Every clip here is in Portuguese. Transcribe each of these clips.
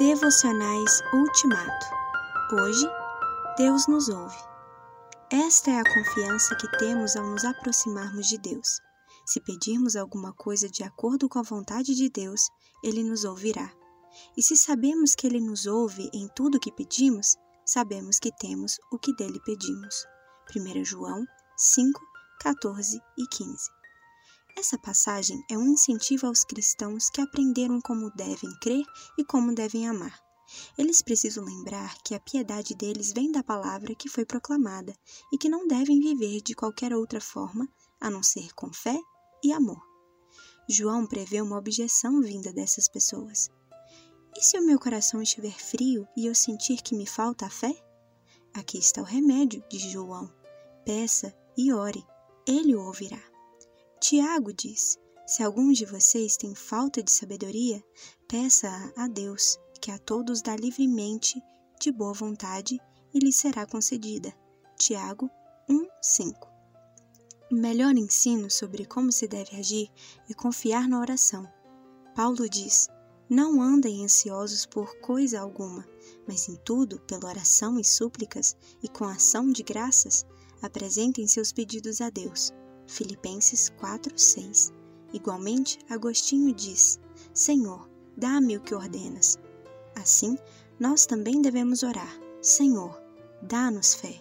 Devocionais Ultimato. Hoje, Deus nos ouve. Esta é a confiança que temos ao nos aproximarmos de Deus. Se pedirmos alguma coisa de acordo com a vontade de Deus, Ele nos ouvirá. E se sabemos que Ele nos ouve em tudo o que pedimos, sabemos que temos o que dele pedimos. 1 João 5, 14 e 15. Essa passagem é um incentivo aos cristãos que aprenderam como devem crer e como devem amar. Eles precisam lembrar que a piedade deles vem da palavra que foi proclamada e que não devem viver de qualquer outra forma a não ser com fé e amor. João prevê uma objeção vinda dessas pessoas. E se o meu coração estiver frio e eu sentir que me falta a fé? Aqui está o remédio, diz João. Peça e ore, ele o ouvirá. Tiago diz: Se algum de vocês tem falta de sabedoria, peça a Deus, que a todos dá livremente, de boa vontade, e lhe será concedida. Tiago 1:5. O melhor ensino sobre como se deve agir é confiar na oração. Paulo diz: Não andem ansiosos por coisa alguma, mas em tudo, pela oração e súplicas e com ação de graças, apresentem seus pedidos a Deus Filipenses 4:6. Igualmente, Agostinho diz: Senhor, dá-me o que ordenas. Assim, nós também devemos orar: Senhor, dá-nos fé.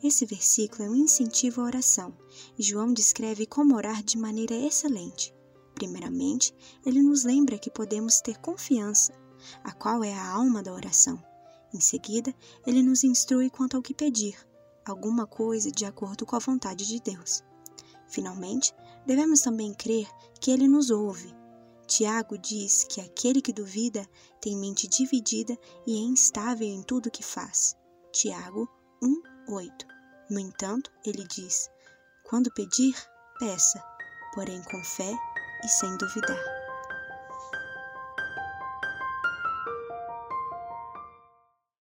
Esse versículo é um incentivo à oração e João descreve como orar de maneira excelente. Primeiramente, ele nos lembra que podemos ter confiança, a qual é a alma da oração. Em seguida, ele nos instrui quanto ao que pedir, alguma coisa de acordo com a vontade de Deus. Finalmente, devemos também crer que Ele nos ouve. Tiago diz que aquele que duvida tem mente dividida e é instável em tudo que faz. Tiago 1:8. No entanto, ele diz: Quando pedir, peça, porém com fé e sem duvidar.